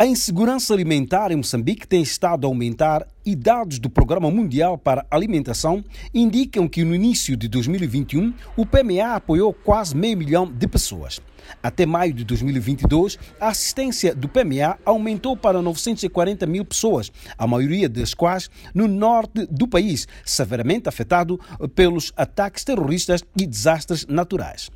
A insegurança alimentar em Moçambique tem estado a aumentar e dados do Programa Mundial para Alimentação indicam que no início de 2021 o PMA apoiou quase meio milhão de pessoas. Até maio de 2022, a assistência do PMA aumentou para 940 mil pessoas, a maioria das quais no norte do país, severamente afetado pelos ataques terroristas e desastres naturais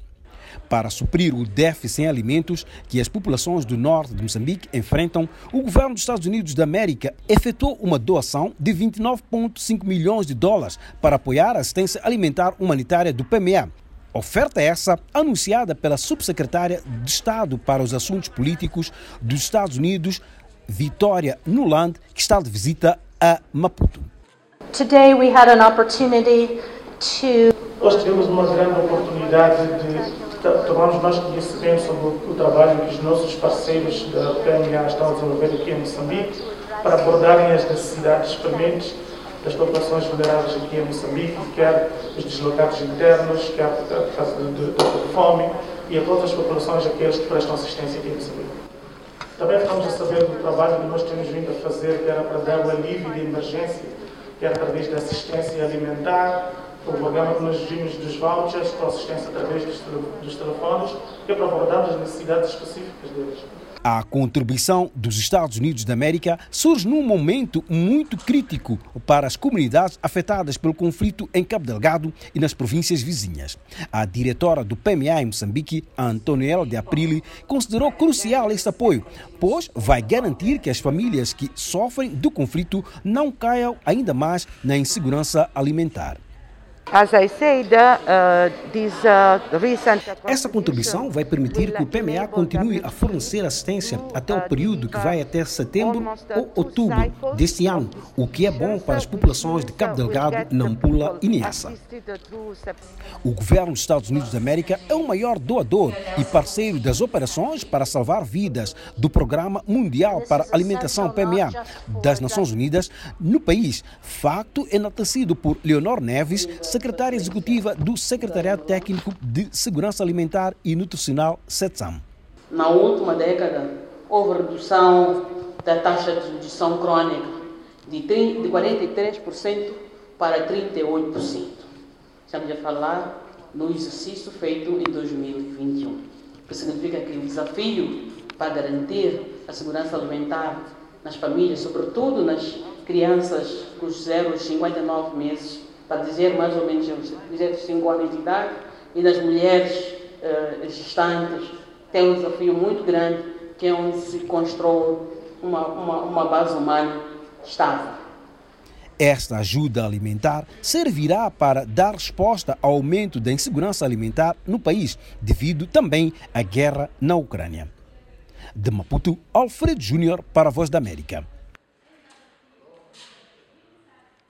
para suprir o déficit em alimentos que as populações do norte de Moçambique enfrentam, o governo dos Estados Unidos da América efetuou uma doação de 29,5 milhões de dólares para apoiar a assistência alimentar humanitária do PMA. Oferta essa anunciada pela subsecretária de Estado para os Assuntos Políticos dos Estados Unidos, Vitória Nuland, que está de visita a Maputo. Today we had an opportunity to Nós tivemos uma grande oportunidade de tomamos mais conhecimento sobre o trabalho que os nossos parceiros da PMA estão a desenvolver aqui em Moçambique para abordarem as necessidades prementes das populações vulneráveis aqui em Moçambique, quer os deslocados internos, quer por causa de fome, e a todas as populações aqueles que prestam assistência aqui em Moçambique. Também ficamos a saber do trabalho que nós temos vindo a fazer, que era para dar o alívio de emergência, quer através da assistência alimentar, o programa que nós dos vouchers com assistência através dos, dos telefones, é para abordar as necessidades específicas deles. A contribuição dos Estados Unidos da América surge num momento muito crítico para as comunidades afetadas pelo conflito em Cabo Delgado e nas províncias vizinhas. A diretora do PMA em Moçambique, Antoniela de Aprile, considerou crucial este apoio, pois vai garantir que as famílias que sofrem do conflito não caiam ainda mais na insegurança alimentar. Uh, uh, Essa contribuição vai permitir que o PMA continue a fornecer assistência até o período que vai até setembro ou outubro deste ano, o que é bom para as populações de Cabo Delgado, Nampula e Niassa. O governo dos Estados Unidos da América é o maior doador e parceiro das operações para salvar vidas do Programa Mundial para Alimentação PMA das Nações Unidas no país, facto enaltecido por Leonor Neves, secretária executiva do Secretariado Técnico de Segurança Alimentar e Nutricional, SETSAM. Na última década, houve redução da taxa de redução crônica de 43% para 38%. Estamos a falar no exercício feito em 2021, o que significa que o desafio para garantir a segurança alimentar nas famílias, sobretudo nas crianças com 0 aos 59 meses, para dizer mais ou menos dizer 5 anos de idade, e das mulheres uh, gestantes, tem um desafio muito grande, que é onde se constrói uma, uma, uma base humana estável. Esta ajuda alimentar servirá para dar resposta ao aumento da insegurança alimentar no país, devido também à guerra na Ucrânia. De Maputo, Alfredo Júnior para a Voz da América.